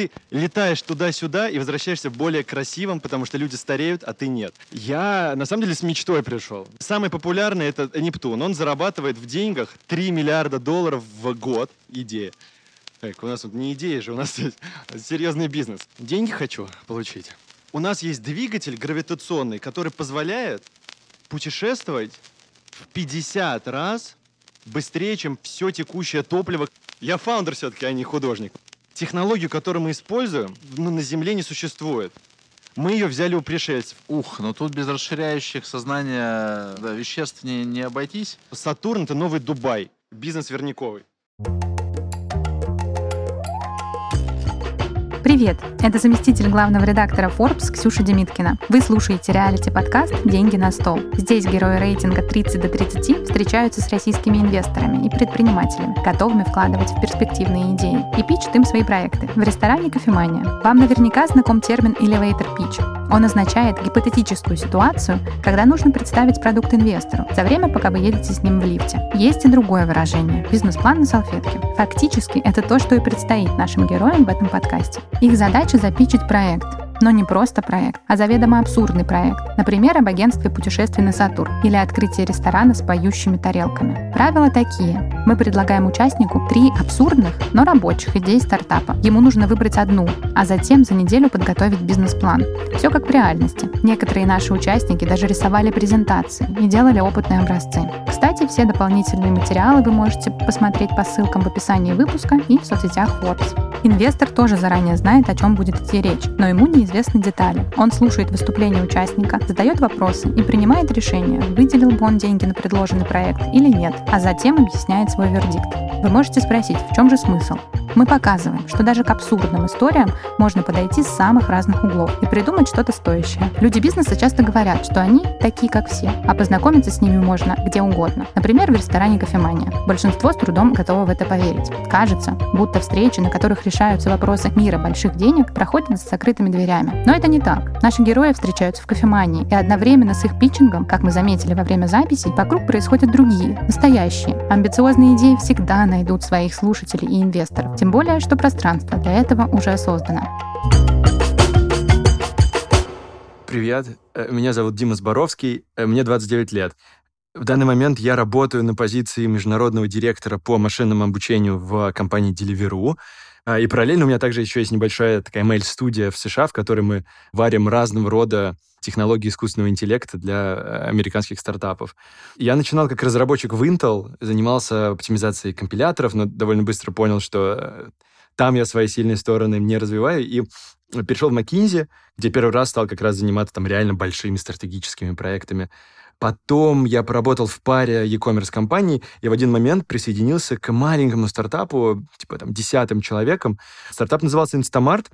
ты летаешь туда-сюда и возвращаешься более красивым, потому что люди стареют, а ты нет. Я, на самом деле, с мечтой пришел. Самый популярный — это Нептун. Он зарабатывает в деньгах 3 миллиарда долларов в год. Идея. Так, у нас тут не идея же, у нас серьезный бизнес. Деньги хочу получить. У нас есть двигатель гравитационный, который позволяет путешествовать в 50 раз быстрее, чем все текущее топливо. Я фаундер все-таки, а не художник. Технологию, которую мы используем, ну, на Земле не существует. Мы ее взяли у пришельцев. Ух, ну тут без расширяющих сознания да, веществ не, не обойтись. Сатурн — это новый Дубай. Бизнес верниковый. Привет! Это заместитель главного редактора Forbes Ксюша Демиткина. Вы слушаете реалити-подкаст «Деньги на стол». Здесь герои рейтинга 30 до 30 встречаются с российскими инвесторами и предпринимателями, готовыми вкладывать в перспективные идеи, и пичат им свои проекты в ресторане «Кофемания». Вам наверняка знаком термин «elevator pitch». Он означает гипотетическую ситуацию, когда нужно представить продукт инвестору за время, пока вы едете с ним в лифте. Есть и другое выражение – бизнес-план на салфетке. Фактически, это то, что и предстоит нашим героям в этом подкасте. Их задача запичить проект, но не просто проект, а заведомо абсурдный проект. Например, об агентстве путешествий на Сатурн или открытии ресторана с поющими тарелками. Правила такие. Мы предлагаем участнику три абсурдных, но рабочих идеи стартапа. Ему нужно выбрать одну, а затем за неделю подготовить бизнес-план. Все как в реальности. Некоторые наши участники даже рисовали презентации и делали опытные образцы. Кстати, все дополнительные материалы вы можете посмотреть по ссылкам в описании выпуска и в соцсетях Forbes. Инвестор тоже заранее знает, о чем будет идти речь, но ему неизвестны детали. Он слушает выступления участника, задает вопросы и принимает решение, выделил бы он деньги на предложенный проект или нет, а затем объясняет свой вердикт. Вы можете спросить, в чем же смысл? Мы показываем, что даже к абсурдным историям можно подойти с самых разных углов и придумать что-то стоящее. Люди бизнеса часто говорят, что они такие, как все, а познакомиться с ними можно где угодно. Например, в ресторане «Кофемания». Большинство с трудом готово в это поверить. Кажется, будто встречи, на которых решаются вопросы мира больших денег, проходят с закрытыми дверями. Но это не так. Наши герои встречаются в кофемании, и одновременно с их питчингом, как мы заметили во время записи, вокруг происходят другие, настоящие. Амбициозные идеи всегда найдут своих слушателей и инвесторов. Тем более, что пространство для этого уже создано. Привет, э, меня зовут Дима Зборовский, э, мне 29 лет. В данный момент я работаю на позиции международного директора по машинному обучению в компании Deliveroo. А, и параллельно у меня также еще есть небольшая такая mail-студия в США, в которой мы варим разного рода технологии искусственного интеллекта для э, американских стартапов. Я начинал как разработчик в Intel, занимался оптимизацией компиляторов, но довольно быстро понял, что э, там я свои сильные стороны не развиваю, и перешел в McKinsey, где первый раз стал как раз заниматься там реально большими стратегическими проектами. Потом я поработал в паре e-commerce компаний и в один момент присоединился к маленькому стартапу, типа там десятым человеком. Стартап назывался Instamart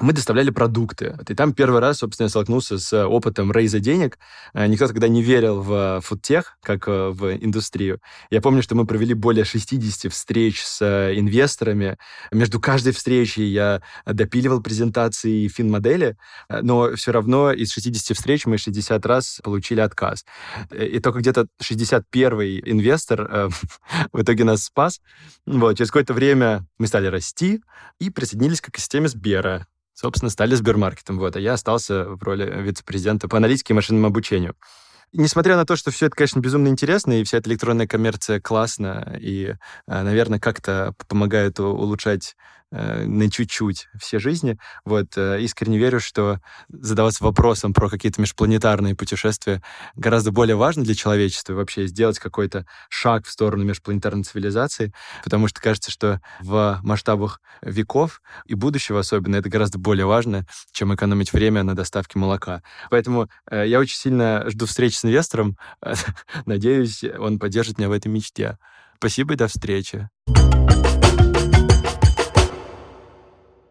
мы доставляли продукты. И там первый раз, собственно, я столкнулся с опытом рейза денег. Э, никто тогда не верил в фудтех, как э, в индустрию. Я помню, что мы провели более 60 встреч с э, инвесторами. Между каждой встречей я допиливал презентации фин-модели, но все равно из 60 встреч мы 60 раз получили отказ. И только где-то 61-й инвестор в итоге нас спас. Вот. Через какое-то время мы стали расти и присоединились к экосистеме Сбера собственно, стали Сбермаркетом. Вот, а я остался в роли вице-президента по аналитике и машинному обучению. несмотря на то, что все это, конечно, безумно интересно, и вся эта электронная коммерция классно, и, э, наверное, как-то помогает улучшать на чуть-чуть все жизни. Вот, э, искренне верю, что задаваться вопросом про какие-то межпланетарные путешествия гораздо более важно для человечества вообще сделать какой-то шаг в сторону межпланетарной цивилизации, потому что кажется, что в масштабах веков и будущего особенно это гораздо более важно, чем экономить время на доставке молока. Поэтому э, я очень сильно жду встречи с инвестором. Надеюсь, он поддержит меня в этой мечте. Спасибо и до встречи.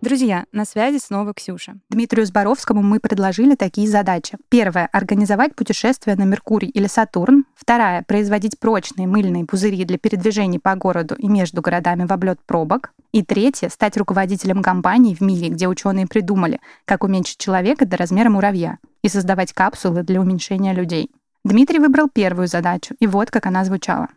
Друзья, на связи снова Ксюша. Дмитрию Зборовскому мы предложили такие задачи. Первая — организовать путешествие на Меркурий или Сатурн. Вторая — производить прочные мыльные пузыри для передвижений по городу и между городами в облет пробок. И третье — стать руководителем компании в мире, где ученые придумали, как уменьшить человека до размера муравья и создавать капсулы для уменьшения людей. Дмитрий выбрал первую задачу, и вот как она звучала.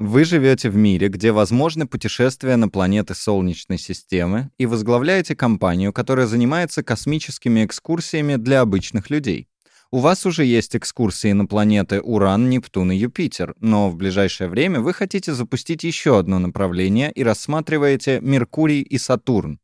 Вы живете в мире, где возможны путешествия на планеты Солнечной системы и возглавляете компанию, которая занимается космическими экскурсиями для обычных людей. У вас уже есть экскурсии на планеты Уран, Нептун и Юпитер, но в ближайшее время вы хотите запустить еще одно направление и рассматриваете Меркурий и Сатурн.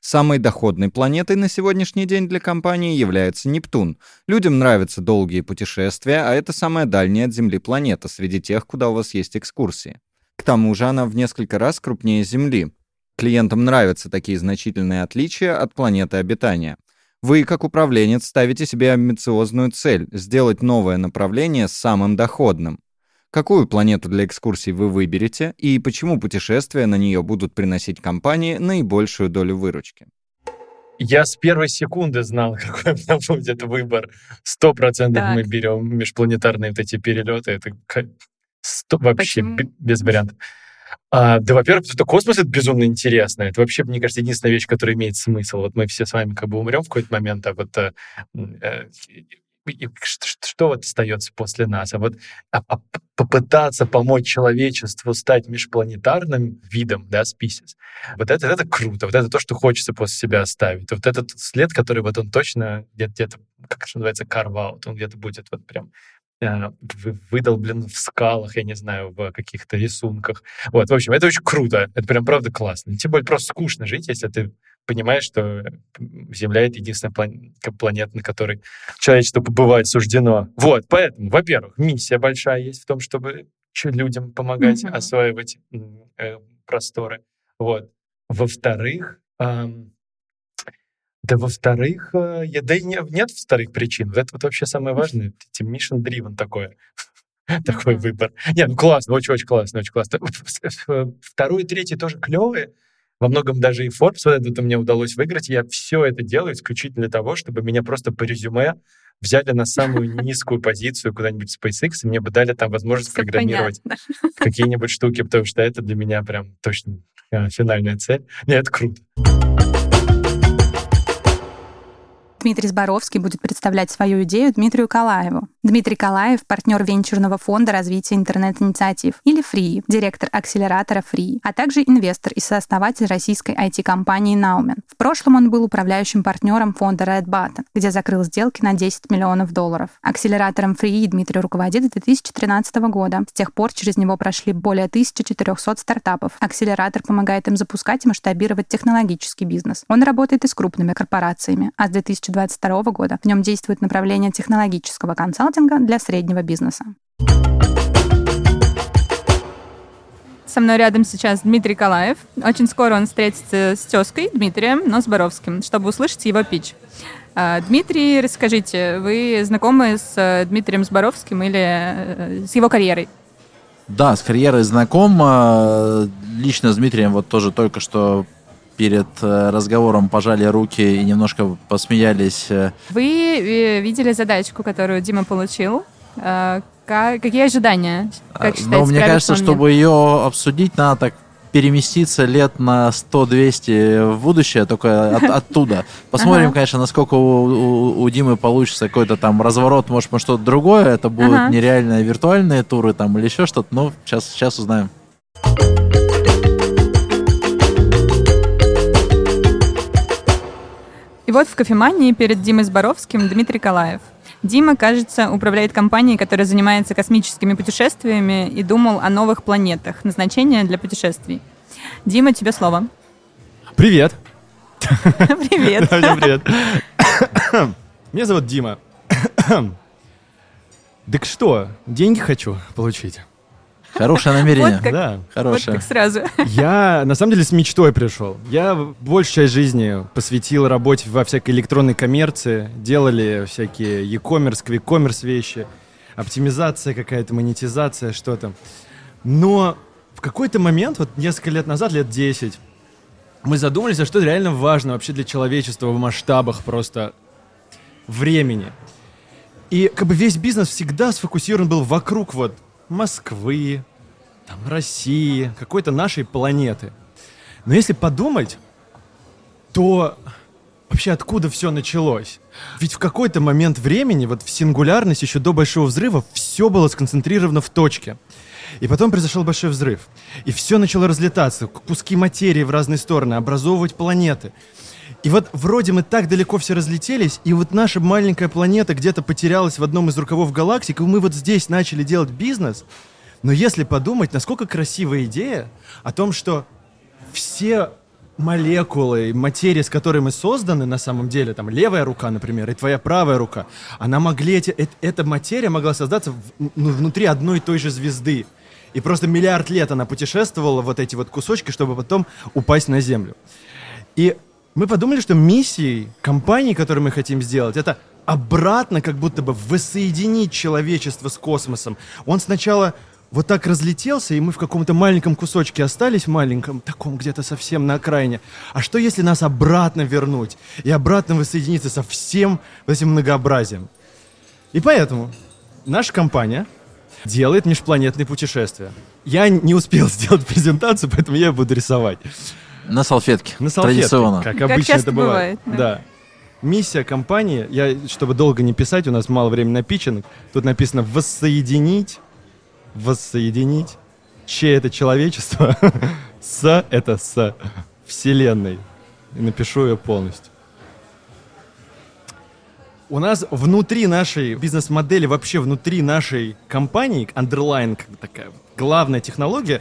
Самой доходной планетой на сегодняшний день для компании является Нептун. Людям нравятся долгие путешествия, а это самая дальняя от Земли планета среди тех, куда у вас есть экскурсии. К тому же она в несколько раз крупнее Земли. Клиентам нравятся такие значительные отличия от планеты обитания. Вы, как управленец, ставите себе амбициозную цель — сделать новое направление самым доходным. Какую планету для экскурсий вы выберете и почему путешествия на нее будут приносить компании наибольшую долю выручки? Я с первой секунды знал, какой у меня будет выбор. Сто процентов мы берем межпланетарные вот эти перелеты. Это сто, вообще Почему? без вариантов. А, да, во-первых, потому что космос — это безумно интересно. Это вообще, мне кажется, единственная вещь, которая имеет смысл. Вот мы все с вами как бы умрем в какой-то момент, а вот э, э что, что вот остается после нас? А вот а, а попытаться помочь человечеству стать межпланетарным видом, да, species, вот это, это круто, вот это то, что хочется после себя оставить. Вот этот след, который вот он точно где-то, где как это называется, out, он где-то будет вот прям э, выдолблен в скалах, я не знаю, в каких-то рисунках. Вот, в общем, это очень круто. Это прям правда классно. Тем более просто скучно жить, если ты понимаешь, что Земля — это единственная планета, на которой человечество побывать суждено. Вот, поэтому, во-первых, миссия большая есть в том, чтобы людям помогать mm-hmm. осваивать э, просторы. Вот. Во-вторых, эм, да, во-вторых, э, я, да и не, нет вторых причин. Вот это вот вообще самое важное. Эти mission driven такое. Такой выбор. Не, ну классно, очень-очень классно, очень классно. Второй и третий тоже клевые, во многом даже и Forbes вот это мне удалось выиграть. Я все это делаю исключительно для того, чтобы меня просто по резюме взяли на самую низкую позицию куда-нибудь в SpaceX, и мне бы дали там возможность Все программировать какие-нибудь штуки, потому что это для меня прям точно а, финальная цель. Нет, это круто. Дмитрий Зборовский будет представлять свою идею Дмитрию Калаеву. Дмитрий Калаев — партнер венчурного фонда развития интернет-инициатив, или Free, директор акселератора Free, а также инвестор и сооснователь российской IT-компании Naumen. В прошлом он был управляющим партнером фонда Red Button, где закрыл сделки на 10 миллионов долларов. Акселератором Free Дмитрий руководит с 2013 года. С тех пор через него прошли более 1400 стартапов. Акселератор помогает им запускать и масштабировать технологический бизнес. Он работает и с крупными корпорациями, а с 2022 года в нем действует направление технологического консалтинга для среднего бизнеса. Со мной рядом сейчас Дмитрий Калаев. Очень скоро он встретится с тезкой Дмитрием, но с Боровским, чтобы услышать его пич. А, Дмитрий, расскажите, вы знакомы с э, Дмитрием Зборовским или э, с его карьерой? Да, с карьерой знаком. А, лично с Дмитрием вот тоже только что перед э, разговором пожали руки и немножко посмеялись. Э. Вы э, видели задачку, которую Дима получил? Какие ожидания? Как считаете, ну, мне кажется, чтобы ее обсудить, надо так переместиться лет на 100-200 в будущее, только от, оттуда. Посмотрим, ага. конечно, насколько у, у, у Димы получится какой-то там разворот, может, может что-то другое. Это будут ага. нереальные виртуальные туры там или еще что-то. Ну, сейчас, сейчас узнаем. И вот в кофемании перед Димой Зборовским Дмитрий Калаев. Дима, кажется, управляет компанией, которая занимается космическими путешествиями и думал о новых планетах, назначение для путешествий. Дима, тебе слово. Привет. Привет. Привет. Меня зовут Дима. Так что, деньги хочу получить. Хорошее намерение. Вот как, да, хорошее. Вот как сразу. Я, на самом деле, с мечтой пришел. Я большую часть жизни посвятил работе во всякой электронной коммерции. Делали всякие e-commerce, e-commerce вещи, оптимизация какая-то, монетизация, что-то. Но в какой-то момент, вот несколько лет назад, лет 10, мы задумались, а что реально важно вообще для человечества в масштабах просто времени. И как бы весь бизнес всегда сфокусирован был вокруг вот Москвы, там, России, какой-то нашей планеты. Но если подумать, то вообще откуда все началось? Ведь в какой-то момент времени, вот в сингулярность еще до Большого Взрыва, все было сконцентрировано в точке. И потом произошел большой взрыв. И все начало разлетаться, куски материи в разные стороны, образовывать планеты. И вот вроде мы так далеко все разлетелись, и вот наша маленькая планета где-то потерялась в одном из рукавов галактик, и мы вот здесь начали делать бизнес. Но если подумать, насколько красивая идея о том, что все молекулы, материи, с которой мы созданы на самом деле, там левая рука, например, и твоя правая рука, она могли эти, эта материя могла создаться в, ну, внутри одной и той же звезды. И просто миллиард лет она путешествовала вот эти вот кусочки, чтобы потом упасть на Землю. И мы подумали, что миссией компании, которую мы хотим сделать, это обратно как будто бы воссоединить человечество с космосом. Он сначала вот так разлетелся, и мы в каком-то маленьком кусочке остались, маленьком, таком где-то совсем на окраине. А что если нас обратно вернуть и обратно воссоединиться со всем этим многообразием? И поэтому наша компания делает межпланетные путешествия. Я не успел сделать презентацию, поэтому я буду рисовать. На салфетке. На салфетке, Традиционно. как Как обычно часто это бывает. бывает, Да. Миссия компании, я, чтобы долго не писать, у нас мало времени на питчинг, тут написано «воссоединить», «воссоединить», «че это человечество», «с» — это «с» Вселенной. И напишу ее полностью. У нас внутри нашей бизнес-модели, вообще внутри нашей компании, underline, как бы такая главная технология,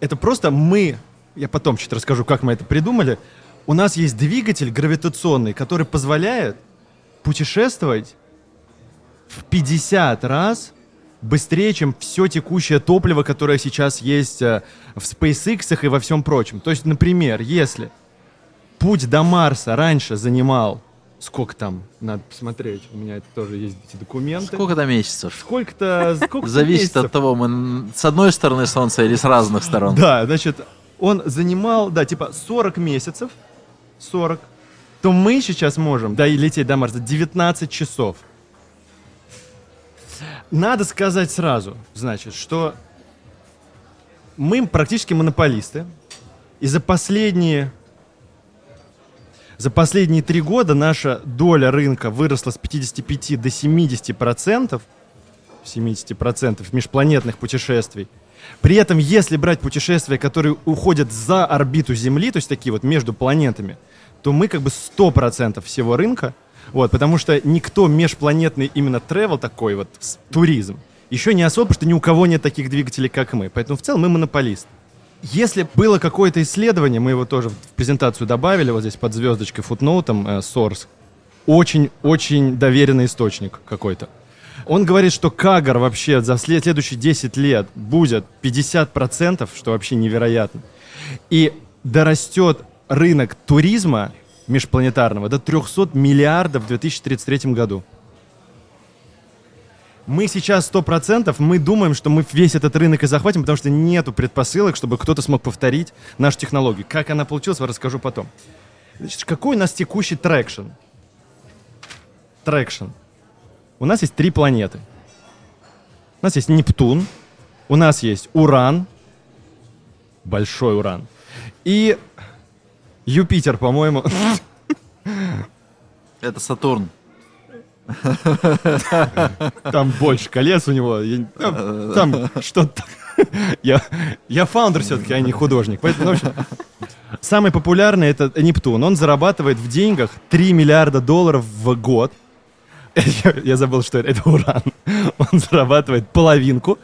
это просто мы, я потом чуть расскажу, как мы это придумали, у нас есть двигатель гравитационный, который позволяет путешествовать в 50 раз быстрее, чем все текущее топливо, которое сейчас есть э, в SpaceX и во всем прочем. То есть, например, если путь до Марса раньше занимал сколько там, надо посмотреть, у меня это тоже есть эти документы. Сколько-то месяцев? Сколько-то... сколько Зависит месяцев? от того, мы с одной стороны Солнца или с разных сторон. Да, значит, он занимал, да, типа 40 месяцев, 40, то мы сейчас можем да, и лететь до Марса 19 часов. Надо сказать сразу, значит, что мы практически монополисты, и за последние за последние три года наша доля рынка выросла с 55 до 70 процентов, 70 процентов межпланетных путешествий. При этом, если брать путешествия, которые уходят за орбиту Земли, то есть такие вот между планетами, то мы как бы 100% всего рынка, вот, потому что никто межпланетный именно travel такой вот, туризм, еще не особо, что ни у кого нет таких двигателей, как мы. Поэтому в целом мы монополист. Если было какое-то исследование, мы его тоже в презентацию добавили, вот здесь под звездочкой, футноутом, э, Source, очень-очень доверенный источник какой-то. Он говорит, что Кагар вообще за след- следующие 10 лет будет 50%, что вообще невероятно. И дорастет рынок туризма межпланетарного до 300 миллиардов в 2033 году. Мы сейчас 100%, мы думаем, что мы весь этот рынок и захватим, потому что нету предпосылок, чтобы кто-то смог повторить нашу технологию. Как она получилась, я расскажу потом. Значит, какой у нас текущий traction? Traction. У нас есть три планеты. У нас есть Нептун, у нас есть Уран, большой Уран, и Юпитер, по-моему. Это Сатурн. Там больше колец у него. я- Там, там что-то. Я, я фаундер все-таки, а не художник. Поэтому, ну, в общем, самый популярный это Нептун. Он зарабатывает в деньгах 3 миллиарда долларов в год. Я, забыл, что это. Это уран. Он зарабатывает половинку.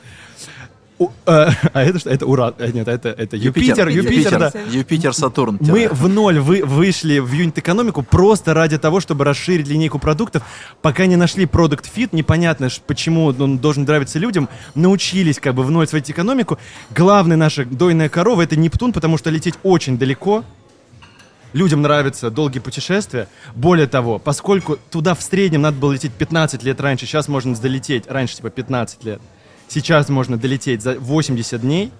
У- э, а это что? Это уран. э, Нет, это, это Юпитер. Юпитер, да. Юпитер, Сатурн. Мы в ноль вы, вышли в юнит-экономику просто ради того, чтобы расширить линейку продуктов. Пока не нашли product fit, непонятно, почему он должен нравиться людям. Научились как бы в ноль сводить экономику. Главная наша дойная корова — это Нептун, потому что лететь очень далеко. Людям нравятся долгие путешествия. Более того, поскольку туда в среднем надо было лететь 15 лет раньше, сейчас можно долететь, раньше типа 15 лет, сейчас можно долететь за 80 дней,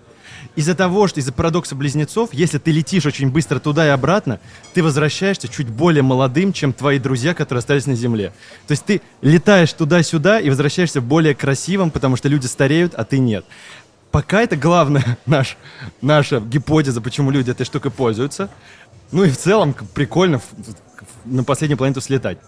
из-за того, что из-за парадокса близнецов, если ты летишь очень быстро туда и обратно, ты возвращаешься чуть более молодым, чем твои друзья, которые остались на Земле. То есть ты летаешь туда-сюда и возвращаешься более красивым, потому что люди стареют, а ты нет. Пока это главная наш, наша гипотеза, почему люди этой штукой пользуются. Ну и в целом прикольно на последнюю планету слетать.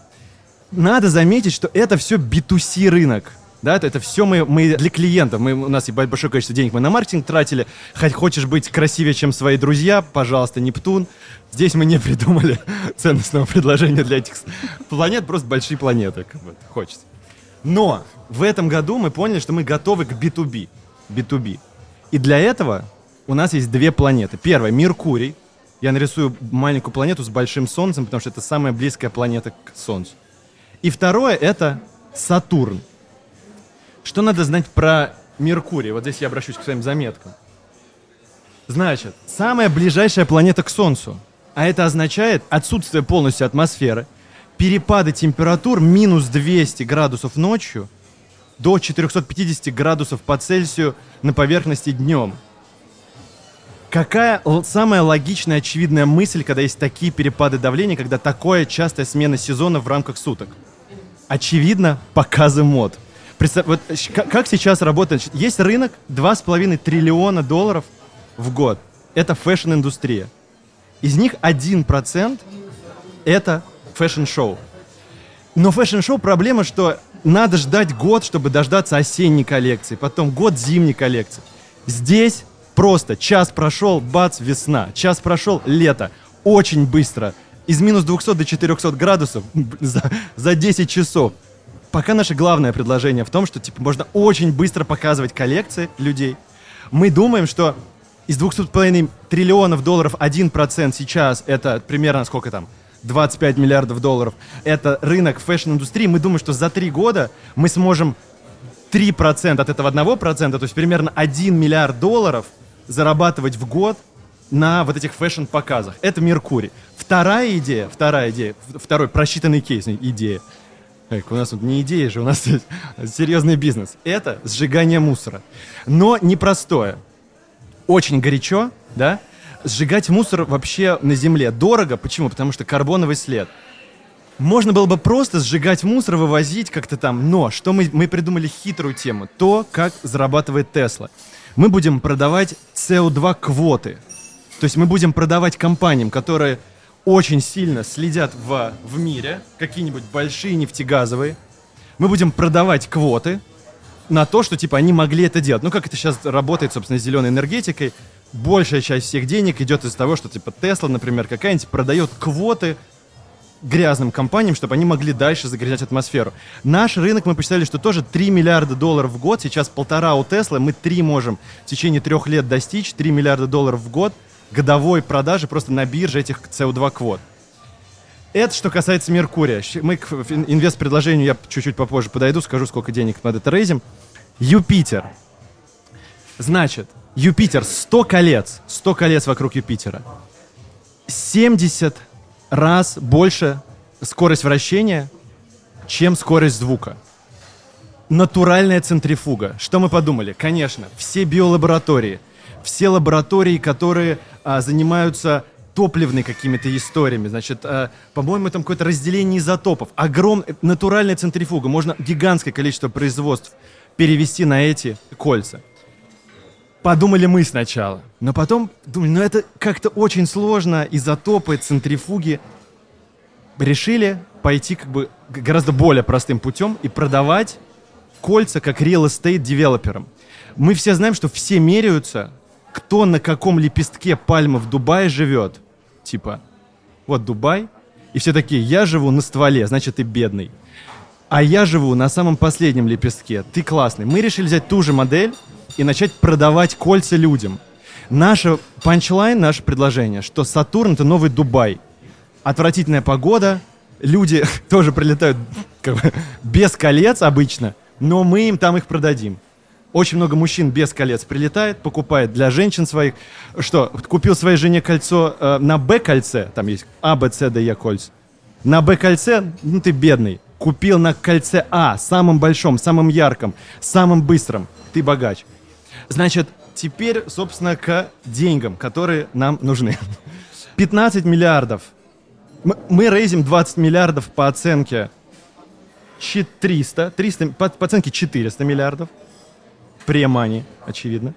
Надо заметить, что это все B2C рынок. Да, это, это все мы, мы для клиентов. Мы, у нас большое количество денег мы на маркетинг тратили. Хоть хочешь быть красивее, чем свои друзья, пожалуйста, Нептун. Здесь мы не придумали ценностного предложения для этих планет, просто большие планеты, как бы, хочется. Но в этом году мы поняли, что мы готовы к B2B. B2B. И для этого у нас есть две планеты. Первая — Меркурий. Я нарисую маленькую планету с большим Солнцем, потому что это самая близкая планета к Солнцу. И второе — это Сатурн. Что надо знать про Меркурий? Вот здесь я обращусь к своим заметкам. Значит, самая ближайшая планета к Солнцу. А это означает отсутствие полностью атмосферы, перепады температур минус 200 градусов ночью до 450 градусов по Цельсию на поверхности днем. Какая самая логичная, очевидная мысль, когда есть такие перепады давления, когда такое частая смена сезона в рамках суток? Очевидно, показы мод. Представь, вот как сейчас работает? Есть рынок 2,5 триллиона долларов в год. Это фэшн-индустрия. Из них 1% это фэшн-шоу. Но фэшн-шоу проблема, что надо ждать год, чтобы дождаться осенней коллекции, потом год зимней коллекции. Здесь просто час прошел, бац, весна. Час прошел, лето. Очень быстро. Из минус 200 до 400 градусов за, за 10 часов. Пока наше главное предложение в том, что типа можно очень быстро показывать коллекции людей. Мы думаем, что из 2,5 триллионов долларов 1% сейчас это примерно сколько там? 25 миллиардов долларов. Это рынок фэшн-индустрии. Мы думаем, что за три года мы сможем 3% от этого 1%, то есть примерно 1 миллиард долларов зарабатывать в год на вот этих фэшн-показах. Это Меркурий. Вторая идея, вторая идея, второй просчитанный кейс, идея. Эк, у нас тут не идея же, у нас серьезный бизнес. Это сжигание мусора. Но непростое. Очень горячо, да? Сжигать мусор вообще на земле дорого. Почему? Потому что карбоновый след. Можно было бы просто сжигать мусор, вывозить как-то там. Но что мы, мы придумали хитрую тему. То, как зарабатывает Тесла. Мы будем продавать CO2 квоты. То есть мы будем продавать компаниям, которые очень сильно следят в, в мире, какие-нибудь большие нефтегазовые. Мы будем продавать квоты на то, что типа они могли это делать. Ну, как это сейчас работает, собственно, с зеленой энергетикой большая часть всех денег идет из того, что типа Тесла, например, какая-нибудь продает квоты грязным компаниям, чтобы они могли дальше загрязнять атмосферу. Наш рынок, мы посчитали, что тоже 3 миллиарда долларов в год, сейчас полтора у Теслы, мы 3 можем в течение трех лет достичь, 3 миллиарда долларов в год годовой продажи просто на бирже этих CO2 квот. Это что касается Меркурия. Мы к инвест-предложению я чуть-чуть попозже подойду, скажу, сколько денег под это рейзим. Юпитер. Значит, Юпитер, 100 колец, 100 колец вокруг Юпитера. 70 раз больше скорость вращения, чем скорость звука. Натуральная центрифуга. Что мы подумали? Конечно, все биолаборатории, все лаборатории, которые а, занимаются топливными какими-то историями. Значит, а, по-моему, там какое-то разделение изотопов. Огромная натуральная центрифуга. Можно гигантское количество производств перевести на эти кольца. Подумали мы сначала. Но потом думали, ну это как-то очень сложно, изотопы, центрифуги. Решили пойти как бы гораздо более простым путем и продавать кольца как real estate девелоперам. Мы все знаем, что все меряются, кто на каком лепестке пальмы в Дубае живет. Типа, вот Дубай, и все такие, я живу на стволе, значит, ты бедный. А я живу на самом последнем лепестке, ты классный. Мы решили взять ту же модель, и начать продавать кольца людям. Наше панчлайн, наше предложение, что Сатурн — это новый Дубай. Отвратительная погода, люди тоже прилетают как бы, без колец обычно, но мы им там их продадим. Очень много мужчин без колец прилетает, покупает для женщин своих. Что, купил своей жене кольцо э, на Б-кольце, там есть А, Б, С, Д, Е кольца. На Б-кольце, ну ты бедный. Купил на кольце А, самым большом, самым ярком, самым быстрым. Ты богач. Значит, теперь, собственно, к деньгам, которые нам нужны. 15 миллиардов. Мы, мы рейзим 20 миллиардов по оценке 300, 300 по, по оценке 400 миллиардов. Премани, очевидно.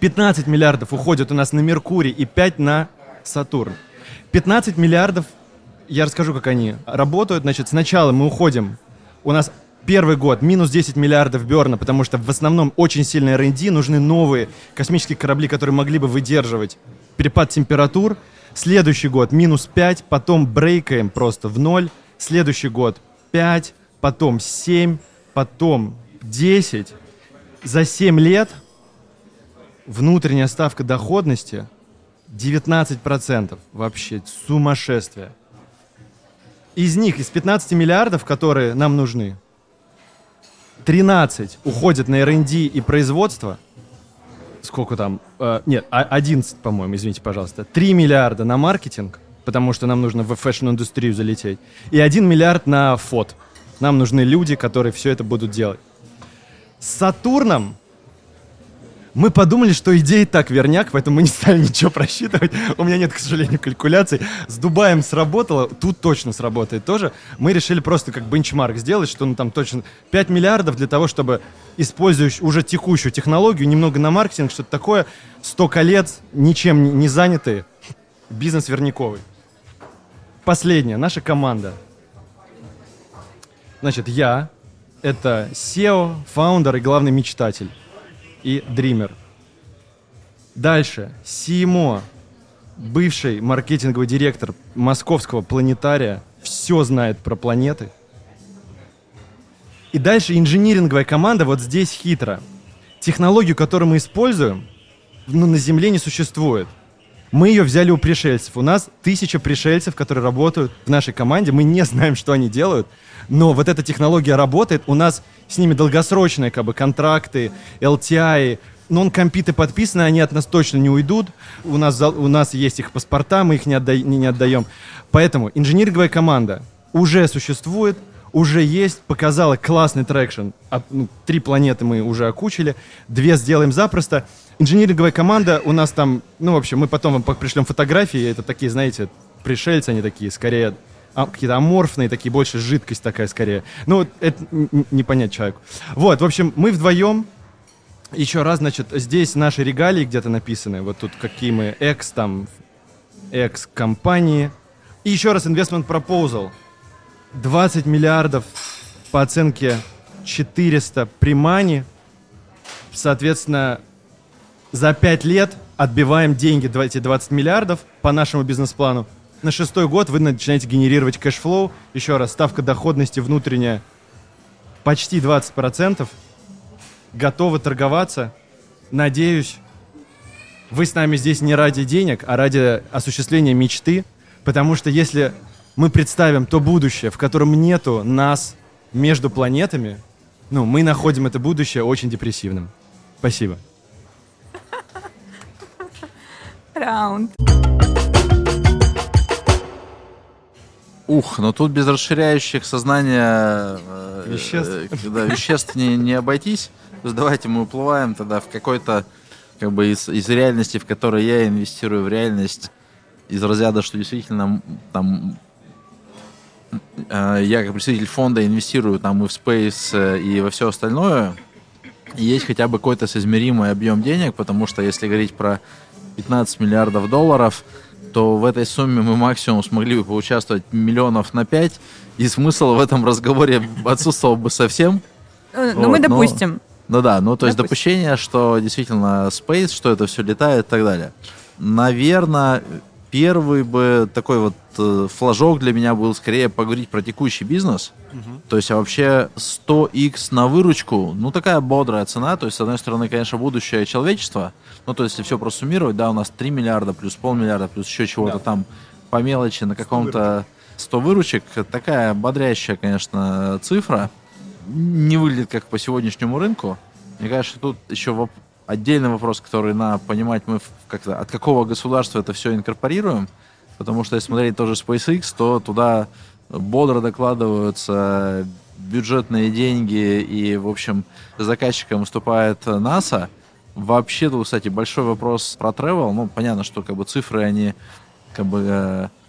15 миллиардов уходит у нас на Меркурий и 5 на Сатурн. 15 миллиардов, я расскажу, как они работают. Значит, сначала мы уходим, у нас Первый год минус 10 миллиардов берна, потому что в основном очень сильный R&D, нужны новые космические корабли, которые могли бы выдерживать перепад температур. Следующий год минус 5, потом брейкаем просто в ноль. Следующий год 5, потом 7, потом 10. За 7 лет внутренняя ставка доходности 19%. Вообще сумасшествие. Из них, из 15 миллиардов, которые нам нужны, 13 уходит на R&D и производство. Сколько там? Э, нет, 11, по-моему, извините, пожалуйста. 3 миллиарда на маркетинг, потому что нам нужно в фэшн-индустрию залететь. И 1 миллиард на ФОТ. Нам нужны люди, которые все это будут делать. С Сатурном мы подумали, что идея так верняк, поэтому мы не стали ничего просчитывать. У меня нет, к сожалению, калькуляций. С Дубаем сработало, тут точно сработает тоже. Мы решили просто как бенчмарк сделать, что ну там точно 5 миллиардов для того, чтобы используя уже текущую технологию, немного на маркетинг, что-то такое, 100 колец, ничем не занятые, бизнес верняковый. Последняя, наша команда. Значит, я, это SEO, фаундер и главный мечтатель и Dreamer. Дальше. Симо, бывший маркетинговый директор московского планетария, все знает про планеты. И дальше инжиниринговая команда вот здесь хитро. Технологию, которую мы используем, ну, на Земле не существует. Мы ее взяли у пришельцев. У нас тысяча пришельцев, которые работают в нашей команде. Мы не знаем, что они делают. Но вот эта технология работает. У нас с ними долгосрочные как бы контракты, LTI, non-compete ы подписаны, они от нас точно не уйдут. У нас, у нас есть их паспорта, мы их не, отда не, не отдаем. Поэтому инжиниринговая команда уже существует, уже есть, показала классный traction. Ну, три планеты мы уже окучили, две сделаем запросто. Инжиниринговая команда у нас там, ну, в общем, мы потом вам пришлем фотографии, это такие, знаете, пришельцы, они такие, скорее а, какие-то аморфные, такие больше жидкость такая скорее. Ну, это не понять человеку. Вот, в общем, мы вдвоем, еще раз, значит, здесь наши регалии где-то написаны, вот тут какие мы, экс там, экс компании. И еще раз investment proposal. 20 миллиардов по оценке 400 при мане. Соответственно, за 5 лет отбиваем деньги, эти 20 миллиардов по нашему бизнес-плану на шестой год вы начинаете генерировать cash flow. Еще раз, ставка доходности внутренняя почти 20%. Готовы торговаться. Надеюсь, вы с нами здесь не ради денег, а ради осуществления мечты. Потому что если мы представим то будущее, в котором нету нас между планетами, ну, мы находим это будущее очень депрессивным. Спасибо. Раунд. Ух, но тут без расширяющих сознание э, веществ, э, да, веществ не, не обойтись. То есть давайте мы уплываем тогда в какой-то как бы из, из реальности, в которой я инвестирую в реальность, из разряда, что действительно там э, я как представитель фонда инвестирую там и в Space, э, и во все остальное, и есть хотя бы какой-то соизмеримый объем денег, потому что если говорить про 15 миллиардов долларов, то в этой сумме мы максимум смогли бы поучаствовать миллионов на 5, и смысл в этом разговоре отсутствовал бы совсем. Э, ну, вот, мы допустим. Ну да, ну то есть допущение, что действительно Space, что это все летает и так далее. Наверное, первый бы такой вот э, флажок для меня был скорее поговорить про текущий бизнес. Угу. То есть, а вообще 100x на выручку, ну такая бодрая цена. То есть, с одной стороны, конечно, будущее человечества – ну, то есть, если все просуммировать, да, у нас 3 миллиарда плюс полмиллиарда, плюс еще чего-то да. там по мелочи на каком-то 100 выручек. Такая бодрящая, конечно, цифра. Не выглядит как по сегодняшнему рынку. Мне кажется, тут еще отдельный вопрос, который надо понимать, мы как-то от какого государства это все инкорпорируем. Потому что если смотреть тоже SpaceX, то туда бодро докладываются бюджетные деньги, и, в общем, заказчиком выступает НАСА – Вообще тут, кстати, большой вопрос про travel. Ну, понятно, что как бы цифры, они как бы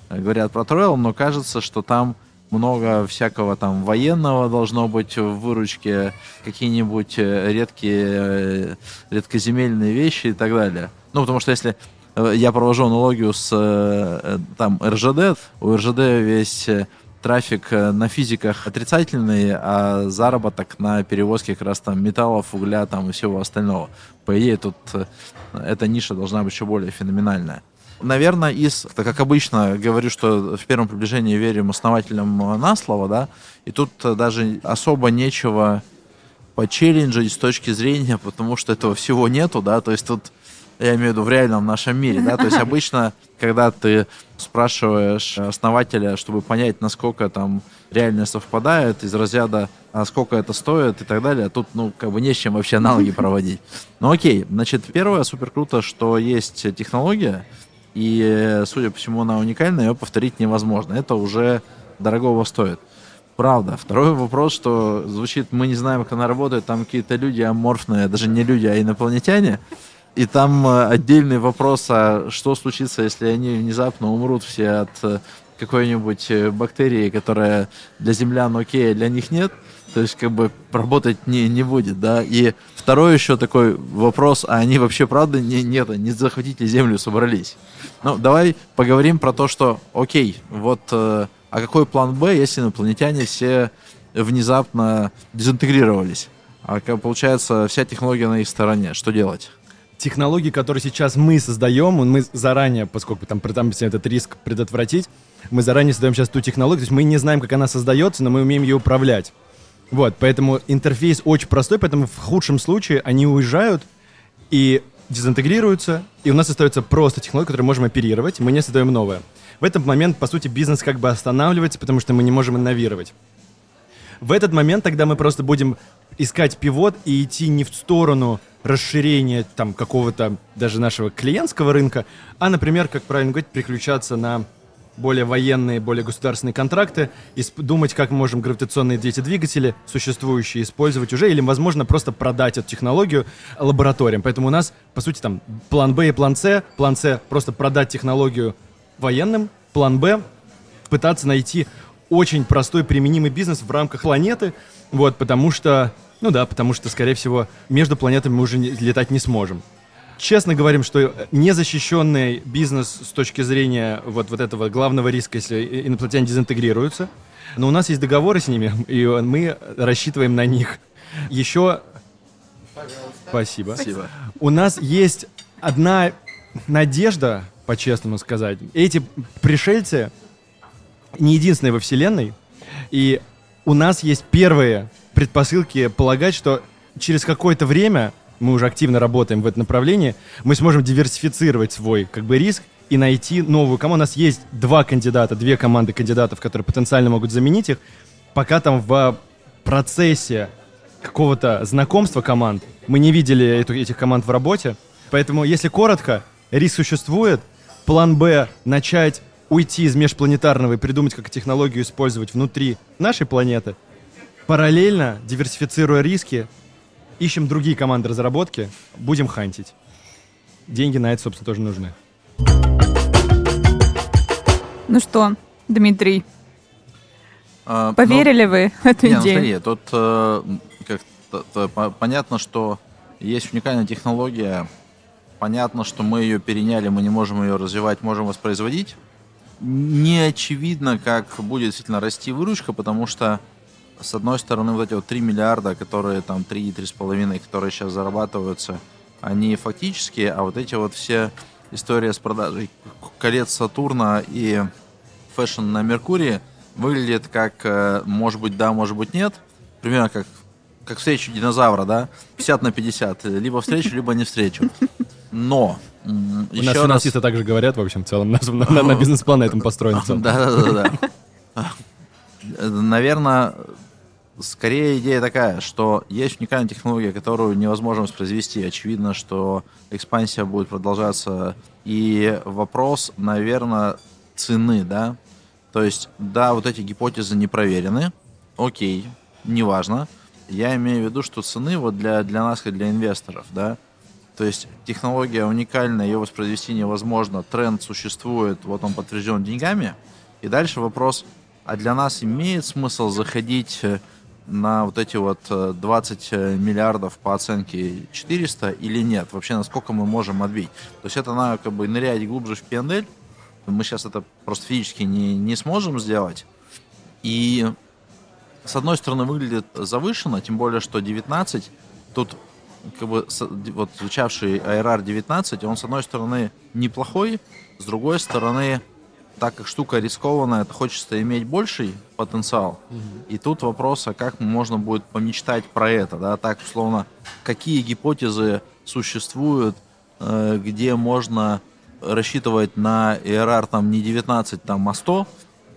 э, говорят про travel, но кажется, что там много всякого там военного должно быть в выручке, какие-нибудь э, редкие, э, редкоземельные вещи и так далее. Ну, потому что если э, я провожу аналогию с там РЖД, у РЖД весь трафик на физиках отрицательный, а заработок на перевозке как раз там металлов, угля там и всего остального. По идее, тут эта ниша должна быть еще более феноменальная. Наверное, из, так как обычно говорю, что в первом приближении верим основателям на слово, да, и тут даже особо нечего почелленджить с точки зрения, потому что этого всего нету, да, то есть тут я имею в виду в реальном нашем мире, да, то есть обычно, когда ты спрашиваешь основателя, чтобы понять, насколько там реально совпадает, из разряда, а сколько это стоит и так далее, тут, ну, как бы не с чем вообще аналоги проводить. Ну, окей, значит, первое, супер круто, что есть технология, и, судя по всему, она уникальная, ее повторить невозможно. Это уже дорогого стоит. Правда. Второй вопрос, что звучит, мы не знаем, как она работает, там какие-то люди аморфные, даже не люди, а инопланетяне. И там э, отдельный вопрос, а что случится, если они внезапно умрут все от э, какой-нибудь э, бактерии, которая для землян окей, а для них нет. То есть, как бы, работать не, не будет, да. И второй еще такой вопрос, а они вообще, правда, не, нет, не захватить ли землю собрались? Ну, давай поговорим про то, что, окей, вот, э, а какой план Б, если инопланетяне все внезапно дезинтегрировались? А получается, вся технология на их стороне. Что делать? технологии, которые сейчас мы создаем, мы заранее, поскольку там пытаемся этот риск предотвратить, мы заранее создаем сейчас ту технологию, то есть мы не знаем, как она создается, но мы умеем ее управлять. Вот, поэтому интерфейс очень простой, поэтому в худшем случае они уезжают и дезинтегрируются, и у нас остается просто технология, которую можем оперировать, мы не создаем новое. В этот момент, по сути, бизнес как бы останавливается, потому что мы не можем инновировать. В этот момент тогда мы просто будем искать пивот и идти не в сторону расширения там какого-то даже нашего клиентского рынка, а, например, как правильно говорить, переключаться на более военные, более государственные контракты, и думать, как мы можем гравитационные дети двигатели существующие использовать уже, или, возможно, просто продать эту технологию лабораториям. Поэтому у нас, по сути, там план Б и план С. План С — просто продать технологию военным. План Б — пытаться найти очень простой применимый бизнес в рамках планеты, вот, потому что ну да, потому что, скорее всего, между планетами мы уже летать не сможем. Честно говорим, что незащищенный бизнес с точки зрения вот, вот этого главного риска, если инопланетяне дезинтегрируются, но у нас есть договоры с ними, и мы рассчитываем на них. Еще... Спасибо. Спасибо. У нас есть одна надежда, по-честному сказать. Эти пришельцы не единственные во Вселенной, и у нас есть первые предпосылки полагать, что через какое-то время, мы уже активно работаем в этом направлении, мы сможем диверсифицировать свой как бы риск и найти новую команду. У нас есть два кандидата, две команды кандидатов, которые потенциально могут заменить их. Пока там в процессе какого-то знакомства команд мы не видели эту, этих команд в работе. Поэтому, если коротко, риск существует. План Б — начать уйти из межпланетарного и придумать, как технологию использовать внутри нашей планеты. Параллельно, диверсифицируя риски, ищем другие команды разработки, будем хантить. Деньги на это, собственно, тоже нужны. Ну что, Дмитрий, а, поверили ну, вы в эту не, ну, идею? Ну, смотри, тут э, как понятно, что есть уникальная технология, понятно, что мы ее переняли, мы не можем ее развивать, можем воспроизводить. Не очевидно, как будет действительно расти выручка, потому что с одной стороны, вот эти вот 3 миллиарда, которые там 3-3,5, которые сейчас зарабатываются, они фактические, а вот эти вот все истории с продажей колец Сатурна и фэшн на Меркурии выглядит как, э, может быть, да, может быть, нет. Примерно как, как встречу динозавра, да? 50 на 50. Либо встречу, либо не встречу. Но у нас финансисты раз... также говорят, в общем, в целом, на, на, на бизнес-план на этом построен. Да-да-да. Наверное, Скорее идея такая, что есть уникальная технология, которую невозможно воспроизвести. Очевидно, что экспансия будет продолжаться. И вопрос, наверное, цены, да? То есть, да, вот эти гипотезы не проверены. Окей, неважно. Я имею в виду, что цены вот для, для нас, как для инвесторов, да, то есть технология уникальная, ее воспроизвести невозможно, тренд существует, вот он подтвержден деньгами. И дальше вопрос, а для нас имеет смысл заходить э, на вот эти вот 20 э, э, миллиардов по оценке 400 или нет? Вообще, насколько мы можем отбить? То есть это надо как бы нырять глубже в PNL. Мы сейчас это просто физически не, не сможем сделать. И с одной стороны выглядит завышенно, тем более, что 19, тут как бы вот звучавший IRR 19, он с одной стороны неплохой, с другой стороны, так как штука рискованная, это хочется иметь больший потенциал. Угу. И тут вопрос, а как можно будет помечтать про это, да, так условно, какие гипотезы существуют, э, где можно рассчитывать на IRR там не 19, там, а 100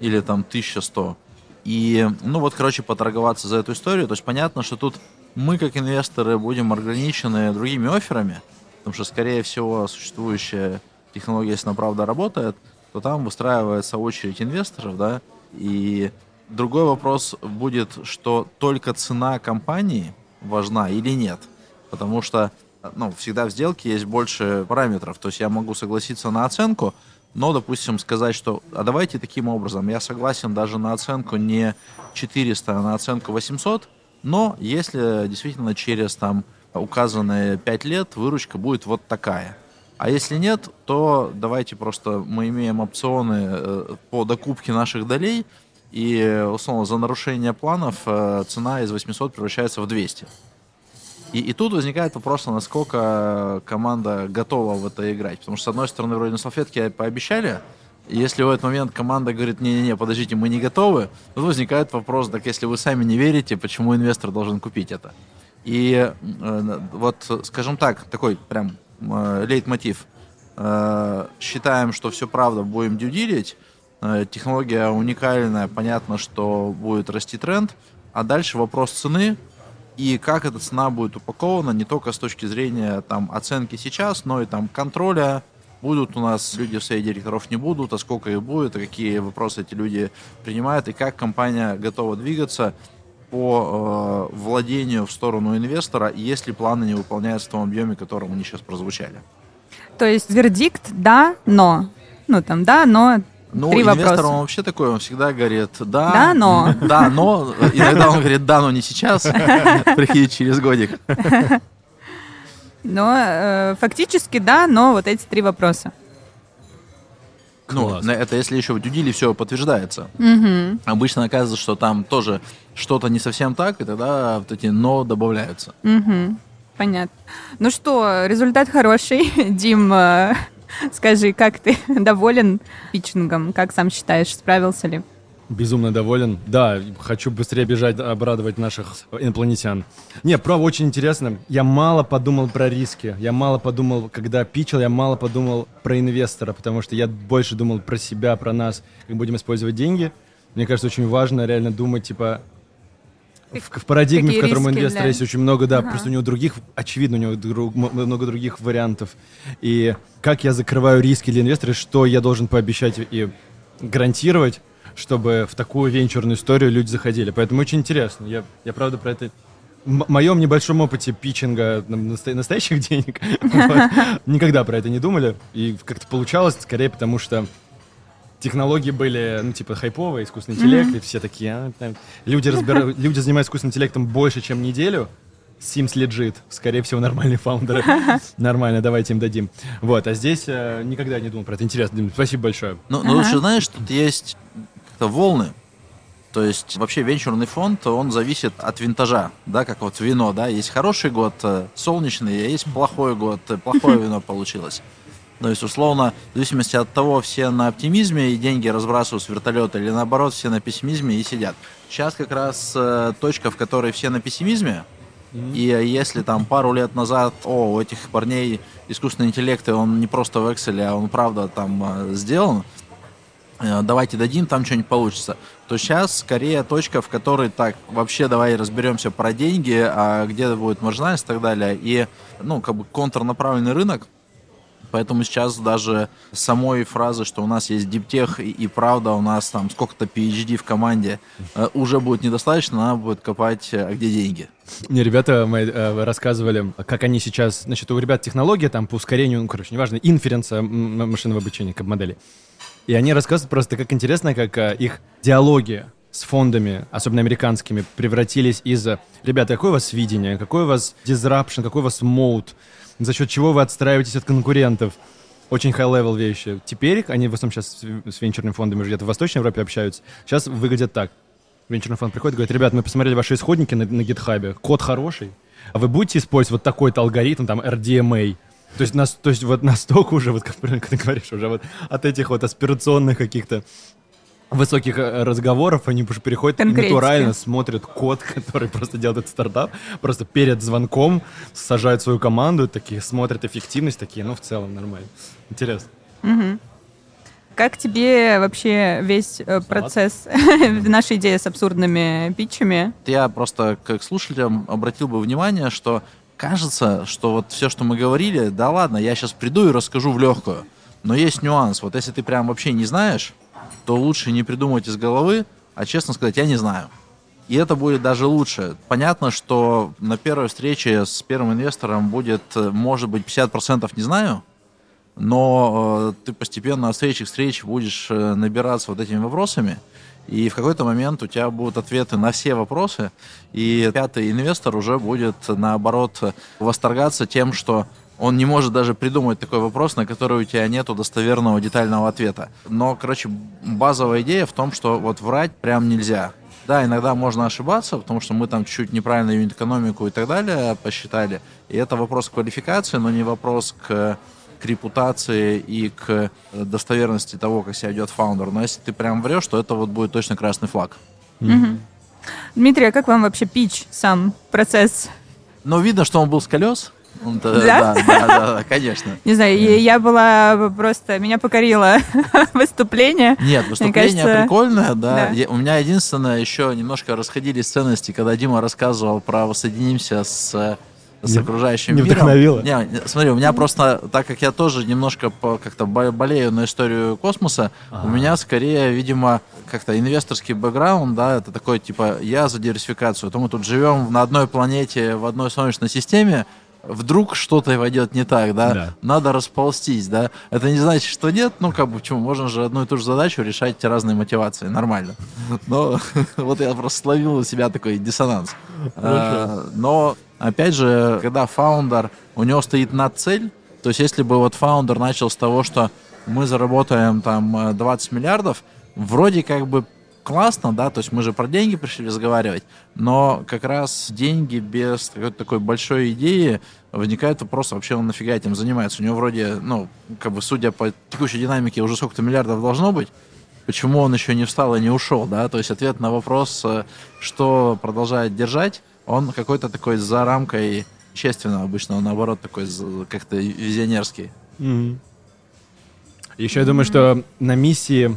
или там 1100. И, ну вот, короче, поторговаться за эту историю. То есть понятно, что тут мы, как инвесторы, будем ограничены другими офферами, потому что, скорее всего, существующая технология, если она правда работает, то там выстраивается очередь инвесторов, да, и другой вопрос будет, что только цена компании важна или нет, потому что ну, всегда в сделке есть больше параметров, то есть я могу согласиться на оценку, но, допустим, сказать, что а давайте таким образом, я согласен даже на оценку не 400, а на оценку 800, но если действительно через там указанные 5 лет выручка будет вот такая. А если нет, то давайте просто мы имеем опционы э, по докупке наших долей, и, условно, за нарушение планов э, цена из 800 превращается в 200. И, и тут возникает вопрос, насколько команда готова в это играть. Потому что, с одной стороны, вроде на салфетке пообещали, и если в этот момент команда говорит, не-не-не, подождите, мы не готовы, тут возникает вопрос, так если вы сами не верите, почему инвестор должен купить это? И э, вот, скажем так, такой прям э, лейтмотив. Э, считаем, что все правда, будем дюдилить, э, технология уникальная, понятно, что будет расти тренд, а дальше вопрос цены, и как эта цена будет упакована не только с точки зрения там, оценки сейчас, но и там контроля, будут у нас люди в совете директоров, не будут, а сколько их будет, какие вопросы эти люди принимают, и как компания готова двигаться по э, владению в сторону инвестора, если планы не выполняются в том объеме, которым они сейчас прозвучали. То есть вердикт «да, но». Ну, там «да, но ну, Три инвестор, вопроса. он вообще такой, он всегда говорит, да, Да, но. Да, но. Иногда он говорит, да, но не сейчас. Приходи через годик. Но э, фактически да, но вот эти три вопроса. Ну, Класс. это если еще в дюдиле все подтверждается. Мгм. Обычно оказывается, что там тоже что-то не совсем так, и тогда вот эти но добавляются. Мгм. Понятно. Ну что, результат хороший. Дим, э, скажи, как ты доволен питчингом? Как сам считаешь, справился ли? Безумно доволен. Да, хочу быстрее бежать, обрадовать наших инопланетян. Не, правда, очень интересно. Я мало подумал про риски. Я мало подумал, когда питчил, я мало подумал про инвестора, потому что я больше думал про себя, про нас, как будем использовать деньги. Мне кажется, очень важно реально думать, типа, в, в парадигме, Какие в котором риски инвестора для- есть очень много, да, Ага. просто у него других, очевидно, у него друг- много других вариантов. И как я закрываю риски для инвестора, что я должен пообещать и гарантировать, чтобы в такую венчурную историю люди заходили. Поэтому очень интересно. Я, я правда про это... В моем небольшом опыте питчинга настоящих денег никогда про это не думали. И как-то получалось скорее потому, что технологии были, ну, типа, хайповые, искусственный интеллект, и все такие, а, люди, люди занимаются искусственным интеллектом больше, чем неделю, Sims legit, скорее всего, нормальные фаундеры. Нормально, давайте им дадим. Вот, а здесь э, никогда не думал про это. Интересно, Дим, спасибо большое. Ну, ну лучше, знаешь, тут есть как-то волны. То есть вообще венчурный фонд, он зависит от винтажа, да, как вот вино, да, есть хороший год, э, солнечный, а есть плохой год, э, плохое вино получилось. То есть, условно, в зависимости от того, все на оптимизме и деньги разбрасывают с вертолета, или наоборот, все на пессимизме и сидят. Сейчас как раз э, точка, в которой все на пессимизме, и э, если там пару лет назад, о, у этих парней искусственный интеллект, и он не просто в Excel, а он правда там э, сделан, давайте дадим, там что-нибудь получится, то сейчас скорее точка, в которой так, вообще давай разберемся про деньги, а где будет маржинальность и так далее, и, ну, как бы контрнаправленный рынок, Поэтому сейчас даже самой фразы, что у нас есть диптех и, и правда у нас там сколько-то PhD в команде, э, уже будет недостаточно, надо будет копать, э, а где деньги. Мне ребята мои э, рассказывали, как они сейчас, значит, у ребят технология там по ускорению, ну, короче, неважно, инференса машинного обучения, как модели. И они рассказывают просто, как интересно, как э, их диалоги с фондами, особенно американскими, превратились из э, «Ребята, какое у вас видение? Какой у вас disruption? Какой у вас моут? За счет чего вы отстраиваетесь от конкурентов?» Очень high-level вещи. Теперь они в основном сейчас с венчурными фондами где-то в Восточной Европе общаются. Сейчас выглядят так. венчурный фонд приходит и говорит, ребят, мы посмотрели ваши исходники на, на гитхабе, код хороший, а вы будете использовать вот такой-то алгоритм, там, RDMA, то есть, нас, то есть вот настолько уже, вот как ты говоришь, уже вот от этих вот аспирационных каких-то высоких э, разговоров, они уже переходят натурально, смотрят код, который просто делает этот стартап, просто перед звонком сажают свою команду, такие смотрят эффективность, такие, ну, в целом нормально. Интересно. Угу. Как тебе вообще весь э, процесс, наша идея с абсурдными питчами? Я просто как слушателям обратил бы внимание, что кажется, что вот все, что мы говорили, да ладно, я сейчас приду и расскажу в легкую. Но есть нюанс. Вот если ты прям вообще не знаешь, то лучше не придумывать из головы, а честно сказать, я не знаю. И это будет даже лучше. Понятно, что на первой встрече с первым инвестором будет, может быть, 50% не знаю, но э, ты постепенно от встречи к встрече будешь э, набираться вот этими вопросами, и в какой-то момент у тебя будут ответы на все вопросы, и пятый инвестор уже будет, наоборот, восторгаться тем, что он не может даже придумать такой вопрос, на который у тебя нету достоверного детального ответа. Но, короче, базовая идея в том, что вот врать прям нельзя. Да, иногда можно ошибаться, потому что мы там чуть-чуть неправильно юнит-экономику и так далее посчитали. И это вопрос квалификации, но не вопрос к, к репутации и к достоверности того, как себя ведет фаундер. Но если ты прям врешь, то это вот будет точно красный флаг. Mm-hmm. Дмитрий, а как вам вообще пич, сам процесс? Ну, видно, что он был с колес. Да? Да, да, да, конечно. Не знаю, я была просто, меня покорило выступление. Нет, выступление прикольное, да. У меня единственное, еще немножко расходились ценности, когда Дима рассказывал про «Воссоединимся с с не, окружающим не миром. Вдохновило. Не, смотри, у меня просто, так как я тоже немножко как-то болею на историю космоса, ага. у меня скорее, видимо, как-то инвесторский бэкграунд, да, это такой, типа, я за диверсификацию. То мы тут живем на одной планете, в одной солнечной системе, вдруг что-то пойдет не так, да? да, надо расползтись, да, это не значит, что нет, ну, как бы, почему, можно же одну и ту же задачу решать разные мотивации, нормально, но вот я просто словил у себя такой диссонанс, а, но, опять же, когда фаундер, у него стоит над цель, то есть если бы вот фаундер начал с того, что мы заработаем там 20 миллиардов, вроде как бы классно, да, то есть мы же про деньги пришли разговаривать, но как раз деньги без такой большой идеи возникает вопрос, вообще он нафига этим занимается. У него вроде, ну, как бы судя по текущей динамике, уже сколько-то миллиардов должно быть, почему он еще не встал и не ушел, да, то есть ответ на вопрос, э, что продолжает держать, он какой-то такой за рамкой естественно, обычно, он наоборот такой как-то визионерский. Mm-hmm. Еще я думаю, что на миссии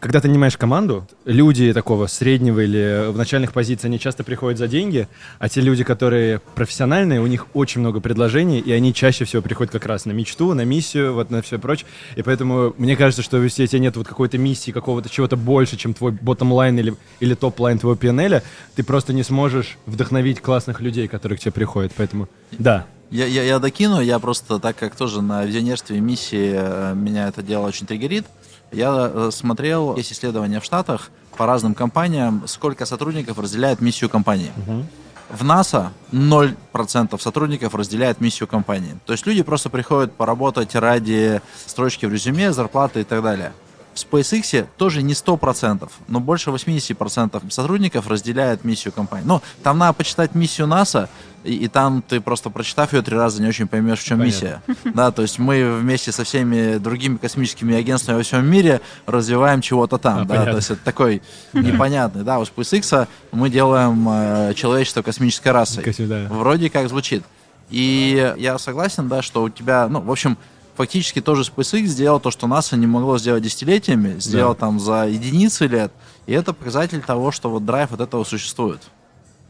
когда ты нанимаешь команду, люди такого среднего или в начальных позициях, они часто приходят за деньги, а те люди, которые профессиональные, у них очень много предложений, и они чаще всего приходят как раз на мечту, на миссию, вот на все прочее. И поэтому мне кажется, что если у тебя нет вот какой-то миссии, какого-то чего-то больше, чем твой bottom-line или, или top line твоего P&L, ты просто не сможешь вдохновить классных людей, которые к тебе приходят. Поэтому, да. Я, я, я докину, я просто, так как тоже на визионерстве миссии э, меня это дело очень триггерит, я э, смотрел, есть исследования в Штатах по разным компаниям, сколько сотрудников разделяет миссию компании. Угу. В НАСА 0% сотрудников разделяет миссию компании. То есть люди просто приходят поработать ради строчки в резюме, зарплаты и так далее. В SpaceX тоже не 100%, но больше 80% сотрудников разделяют миссию компании. Ну, там надо почитать миссию НАСА, и, и там ты просто прочитав ее три раза не очень поймешь, в чем Понятно. миссия. Да, то есть мы вместе со всеми другими космическими агентствами во всем мире развиваем чего-то там, а, да, понятно. то есть это такой непонятный, да, у SpaceX мы делаем э, человечество космической расой. Вроде как звучит. И я согласен, да, что у тебя, ну, в общем, фактически тоже SpaceX сделал то, что НАСА не могло сделать десятилетиями, сделал да. там за единицы лет, и это показатель того, что вот драйв от этого существует.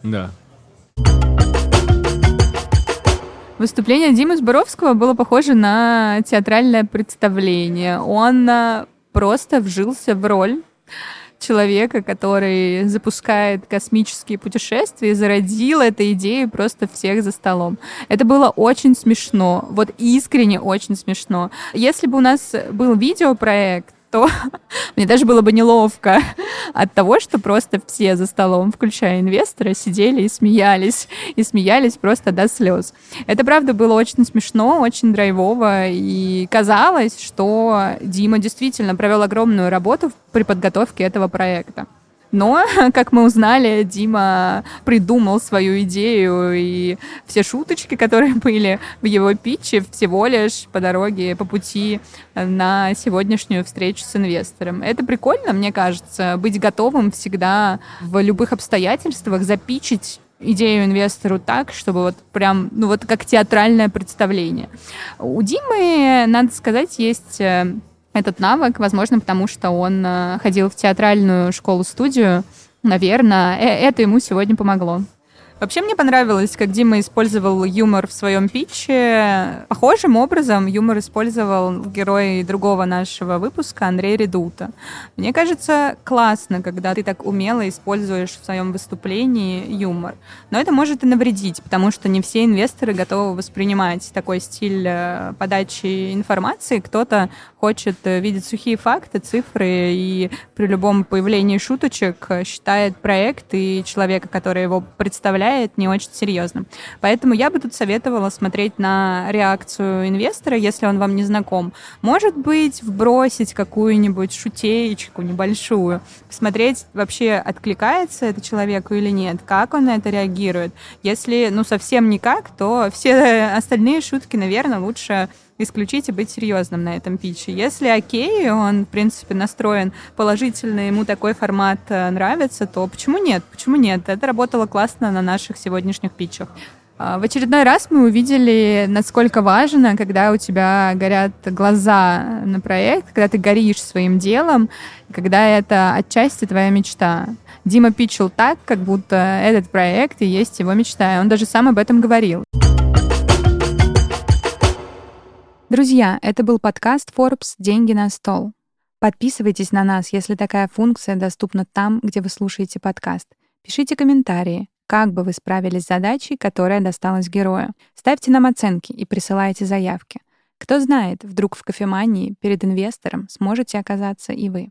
Да. Выступление Димы Зборовского было похоже на театральное представление. Он а, просто вжился в роль человека, который запускает космические путешествия зародил эту идею просто всех за столом. Это было очень смешно, вот искренне очень смешно. Если бы у нас был видеопроект, то мне даже было бы неловко от того, что просто все за столом, включая инвестора, сидели и смеялись. И смеялись просто до слез. Это, правда, было очень смешно, очень драйвово. И казалось, что Дима действительно провел огромную работу при подготовке этого проекта. Но, как мы узнали, Дима придумал свою идею, и все шуточки, которые были в его питче, всего лишь по дороге, по пути на сегодняшнюю встречу с инвестором. Это прикольно, мне кажется, быть готовым всегда в любых обстоятельствах запичить идею инвестору так, чтобы вот прям, ну вот как театральное представление. У Димы, надо сказать, есть э, этот навык, возможно, потому что он э, ходил в театральную школу-студию. Наверное, э, это ему сегодня помогло. Вообще мне понравилось, как Дима использовал юмор в своем питче. Похожим образом юмор использовал герой другого нашего выпуска Андрей Редута. Мне кажется, классно, когда ты так умело используешь в своем выступлении юмор. Но это может и навредить, потому что не все инвесторы готовы воспринимать такой стиль э, подачи информации. Кто-то хочет э, видеть сухие факты, цифры, и при любом появлении шуточек считает проект и человека, который его представляет, представляет не очень серьезно. Поэтому я бы тут советовала смотреть на реакцию инвестора, если он вам не знаком. Может быть, вбросить какую-нибудь шутеечку небольшую, посмотреть, вообще откликается это человеку или нет, как он на это реагирует. Если, ну, совсем никак, то все остальные шутки, наверное, лучше исключить и быть серьезным на этом питче. Если окей, он, в принципе, настроен положительно, ему такой формат э, нравится, то почему нет? Почему нет? Это работало классно на наших сегодняшних питчах. А, в очередной раз мы увидели, насколько важно, когда у тебя горят глаза на проект, когда ты горишь своим делом, когда это отчасти твоя мечта. Дима питчил так, как будто этот проект и есть его мечта. Он даже сам об этом говорил. Друзья, это был подкаст Forbes «Деньги на стол». Подписывайтесь на нас, если такая функция доступна там, где вы слушаете подкаст. Пишите комментарии, как бы вы справились с задачей, которая досталась герою. Ставьте нам оценки и присылайте заявки. Кто знает, вдруг в кофемании перед инвестором сможете оказаться и вы.